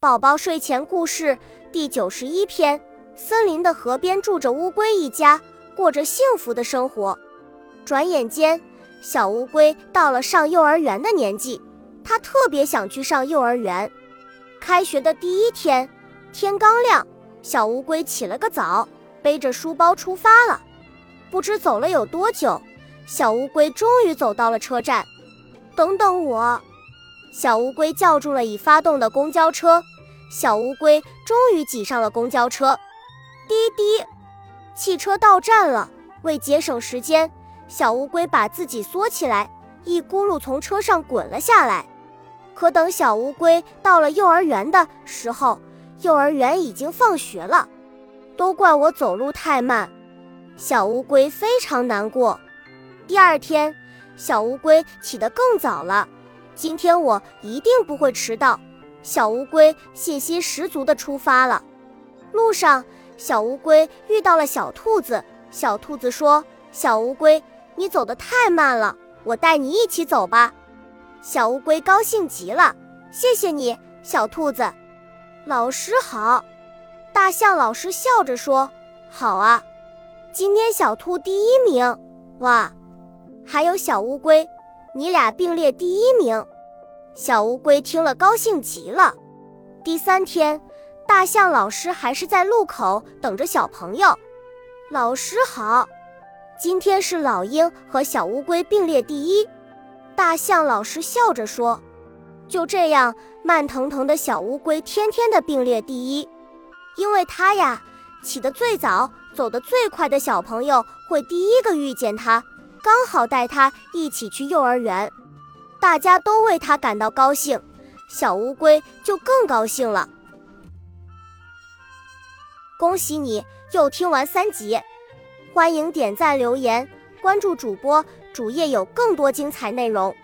宝宝睡前故事第九十一篇：森林的河边住着乌龟一家，过着幸福的生活。转眼间，小乌龟到了上幼儿园的年纪，它特别想去上幼儿园。开学的第一天，天刚亮，小乌龟起了个早，背着书包出发了。不知走了有多久，小乌龟终于走到了车站。等等我！小乌龟叫住了已发动的公交车，小乌龟终于挤上了公交车。滴滴，汽车到站了。为节省时间，小乌龟把自己缩起来，一咕噜从车上滚了下来。可等小乌龟到了幼儿园的时候，幼儿园已经放学了。都怪我走路太慢，小乌龟非常难过。第二天，小乌龟起得更早了。今天我一定不会迟到，小乌龟信心十足地出发了。路上，小乌龟遇到了小兔子。小兔子说：“小乌龟，你走得太慢了，我带你一起走吧。”小乌龟高兴极了：“谢谢你，小兔子。”老师好，大象老师笑着说：“好啊，今天小兔第一名，哇，还有小乌龟。”你俩并列第一名，小乌龟听了高兴极了。第三天，大象老师还是在路口等着小朋友。老师好，今天是老鹰和小乌龟并列第一。大象老师笑着说：“就这样，慢腾腾的小乌龟天天的并列第一，因为它呀，起得最早，走得最快的小朋友会第一个遇见它。”刚好带他一起去幼儿园，大家都为他感到高兴，小乌龟就更高兴了。恭喜你又听完三集，欢迎点赞、留言、关注主播，主页有更多精彩内容。